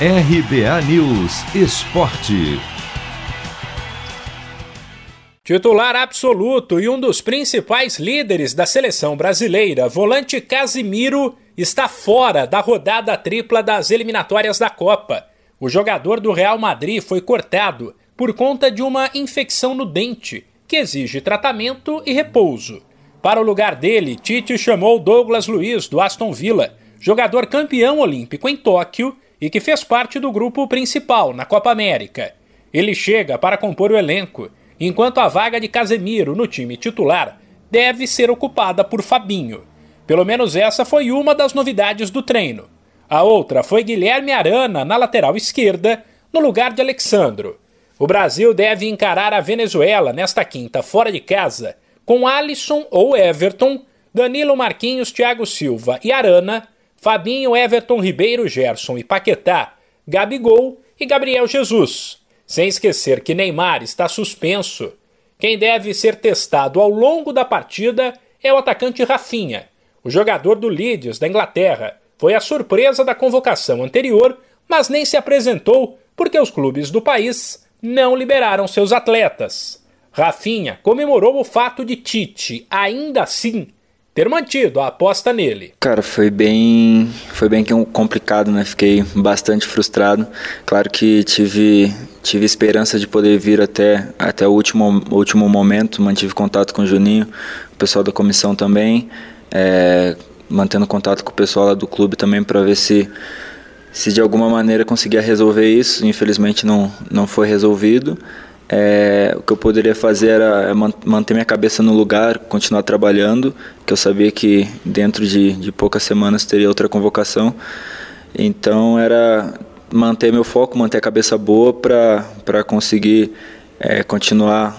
RBA News Esporte. Titular absoluto e um dos principais líderes da seleção brasileira, volante Casimiro, está fora da rodada tripla das eliminatórias da Copa. O jogador do Real Madrid foi cortado por conta de uma infecção no dente, que exige tratamento e repouso. Para o lugar dele, Tite chamou Douglas Luiz, do Aston Villa, jogador campeão olímpico em Tóquio e que fez parte do grupo principal na Copa América. Ele chega para compor o elenco enquanto a vaga de Casemiro no time titular deve ser ocupada por Fabinho. Pelo menos essa foi uma das novidades do treino. A outra foi Guilherme Arana na lateral esquerda, no lugar de Alexandro. O Brasil deve encarar a Venezuela nesta quinta fora de casa, com Alisson ou Everton, Danilo Marquinhos, Thiago Silva e Arana, Fabinho, Everton Ribeiro, Gerson e Paquetá, Gabigol e Gabriel Jesus. Sem esquecer que Neymar está suspenso. Quem deve ser testado ao longo da partida é o atacante Rafinha. O jogador do Leeds, da Inglaterra, foi a surpresa da convocação anterior, mas nem se apresentou porque os clubes do país não liberaram seus atletas. Rafinha comemorou o fato de Tite, ainda assim, ter mantido a aposta nele. Cara, foi bem, foi bem complicado, né? Fiquei bastante frustrado. Claro que tive tive esperança de poder vir até até o último último momento, mantive contato com o Juninho, o pessoal da comissão também, é, mantendo contato com o pessoal lá do clube também para ver se se de alguma maneira conseguia resolver isso. Infelizmente não não foi resolvido. É, o que eu poderia fazer era é manter minha cabeça no lugar, continuar trabalhando, que eu sabia que dentro de, de poucas semanas teria outra convocação. Então era manter meu foco, manter a cabeça boa para conseguir é, continuar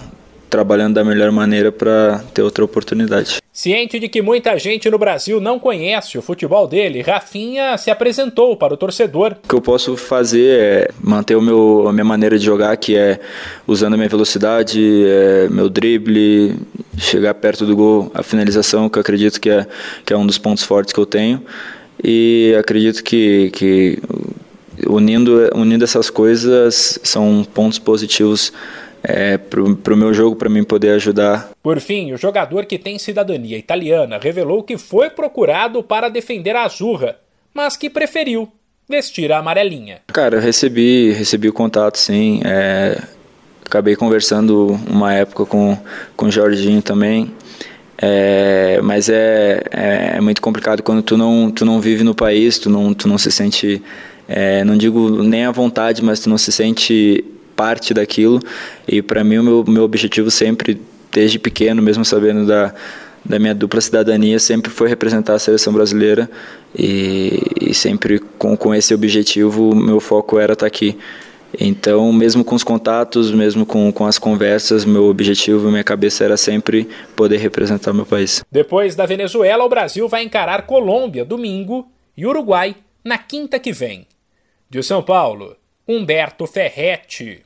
trabalhando da melhor maneira para ter outra oportunidade. Ciente de que muita gente no Brasil não conhece o futebol dele, Rafinha se apresentou para o torcedor. O que eu posso fazer é manter o meu, a minha maneira de jogar, que é usando a minha velocidade, é, meu drible, chegar perto do gol, a finalização, que eu acredito que é, que é um dos pontos fortes que eu tenho. E acredito que, que unindo, unindo essas coisas são pontos positivos é, para o meu jogo, para mim poder ajudar. Por fim, o jogador que tem cidadania italiana revelou que foi procurado para defender a Azurra, mas que preferiu vestir a amarelinha. Cara, eu recebi, recebi o contato, sim. É, acabei conversando uma época com, com o Jorginho também. É, mas é, é, é, muito complicado quando tu não, tu não vive no país, tu não, tu não se sente, é, não digo nem à vontade, mas tu não se sente parte daquilo. E para mim o meu, meu objetivo sempre, desde pequeno, mesmo sabendo da, da minha dupla cidadania, sempre foi representar a seleção brasileira. E, e sempre com, com esse objetivo, meu foco era estar tá aqui. Então, mesmo com os contatos, mesmo com, com as conversas, meu objetivo, minha cabeça era sempre poder representar meu país. Depois da Venezuela, o Brasil vai encarar Colômbia domingo e Uruguai na quinta que vem. De São Paulo, Humberto Ferretti.